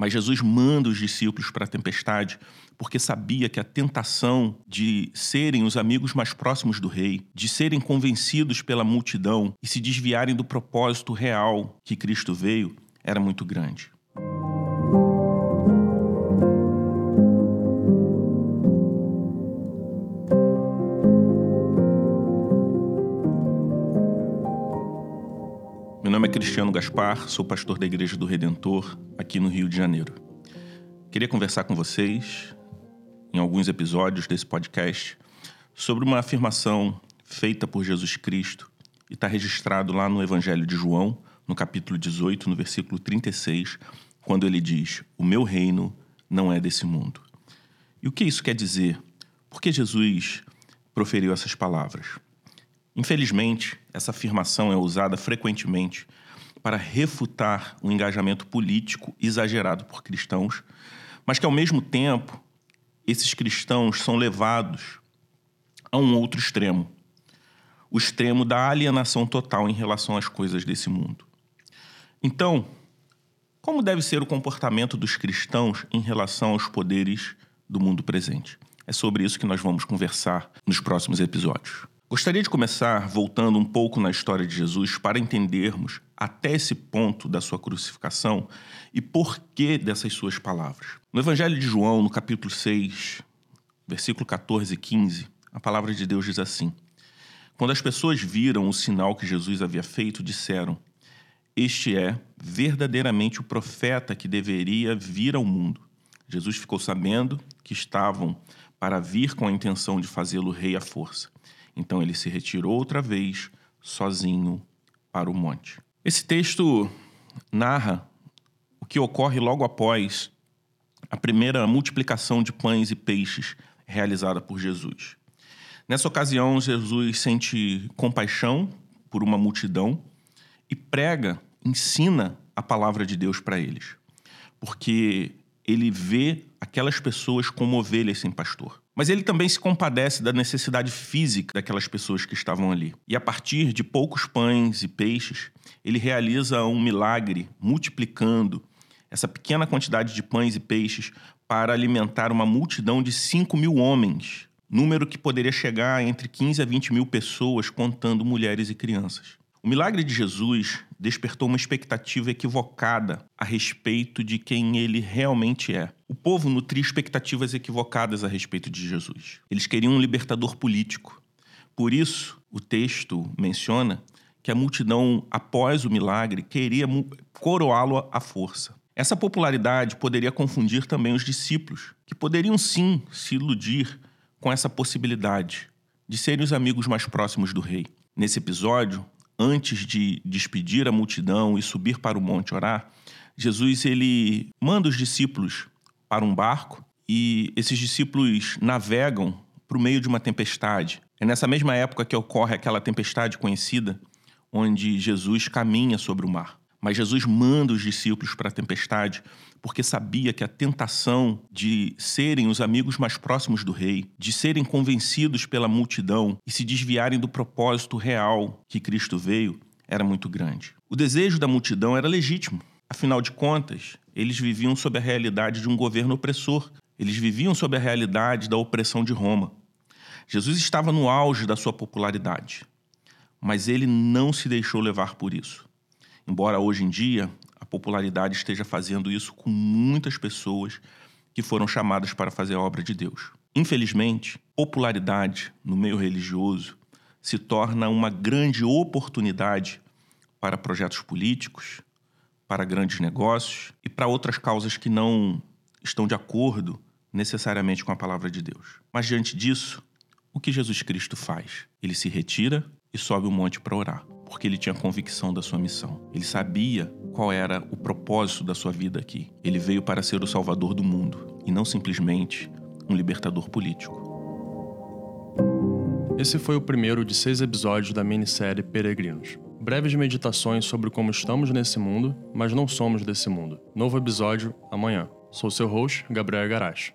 Mas Jesus manda os discípulos para a tempestade porque sabia que a tentação de serem os amigos mais próximos do rei, de serem convencidos pela multidão e se desviarem do propósito real que Cristo veio, era muito grande. Cristiano Gaspar, sou pastor da Igreja do Redentor aqui no Rio de Janeiro. Queria conversar com vocês em alguns episódios desse podcast sobre uma afirmação feita por Jesus Cristo e está registrado lá no Evangelho de João, no capítulo 18, no versículo 36, quando ele diz: O meu reino não é desse mundo. E o que isso quer dizer? Por que Jesus proferiu essas palavras? Infelizmente, essa afirmação é usada frequentemente para refutar um engajamento político exagerado por cristãos, mas que ao mesmo tempo esses cristãos são levados a um outro extremo, o extremo da alienação total em relação às coisas desse mundo. Então, como deve ser o comportamento dos cristãos em relação aos poderes do mundo presente? É sobre isso que nós vamos conversar nos próximos episódios. Gostaria de começar voltando um pouco na história de Jesus para entendermos até esse ponto da sua crucificação e porquê dessas suas palavras. No Evangelho de João, no capítulo 6, versículo 14 e 15, a palavra de Deus diz assim: Quando as pessoas viram o sinal que Jesus havia feito, disseram: Este é verdadeiramente o profeta que deveria vir ao mundo. Jesus ficou sabendo que estavam para vir com a intenção de fazê-lo rei à força. Então ele se retirou outra vez, sozinho, para o monte. Esse texto narra o que ocorre logo após a primeira multiplicação de pães e peixes realizada por Jesus. Nessa ocasião, Jesus sente compaixão por uma multidão e prega, ensina a palavra de Deus para eles, porque ele vê aquelas pessoas como ovelhas sem pastor. Mas ele também se compadece da necessidade física daquelas pessoas que estavam ali. E a partir de poucos pães e peixes, ele realiza um milagre multiplicando essa pequena quantidade de pães e peixes para alimentar uma multidão de 5 mil homens, número que poderia chegar entre 15 a 20 mil pessoas, contando mulheres e crianças. O milagre de Jesus despertou uma expectativa equivocada a respeito de quem ele realmente é. O povo nutria expectativas equivocadas a respeito de Jesus. Eles queriam um libertador político. Por isso, o texto menciona que a multidão, após o milagre, queria coroá-lo à força. Essa popularidade poderia confundir também os discípulos, que poderiam sim se iludir com essa possibilidade de serem os amigos mais próximos do rei. Nesse episódio, antes de despedir a multidão e subir para o monte orar, Jesus ele manda os discípulos para um barco e esses discípulos navegam para o meio de uma tempestade. É nessa mesma época que ocorre aquela tempestade conhecida, onde Jesus caminha sobre o mar. Mas Jesus manda os discípulos para a tempestade porque sabia que a tentação de serem os amigos mais próximos do rei, de serem convencidos pela multidão e se desviarem do propósito real que Cristo veio, era muito grande. O desejo da multidão era legítimo. Afinal de contas, eles viviam sob a realidade de um governo opressor. Eles viviam sob a realidade da opressão de Roma. Jesus estava no auge da sua popularidade, mas ele não se deixou levar por isso. Embora hoje em dia a popularidade esteja fazendo isso com muitas pessoas que foram chamadas para fazer a obra de Deus. Infelizmente, popularidade no meio religioso se torna uma grande oportunidade para projetos políticos, para grandes negócios e para outras causas que não estão de acordo necessariamente com a palavra de Deus. Mas diante disso, o que Jesus Cristo faz? Ele se retira e sobe o monte para orar porque ele tinha convicção da sua missão. Ele sabia qual era o propósito da sua vida aqui. Ele veio para ser o salvador do mundo e não simplesmente um libertador político. Esse foi o primeiro de seis episódios da minissérie Peregrinos. Breves meditações sobre como estamos nesse mundo, mas não somos desse mundo. Novo episódio amanhã. Sou seu host, Gabriel Garache.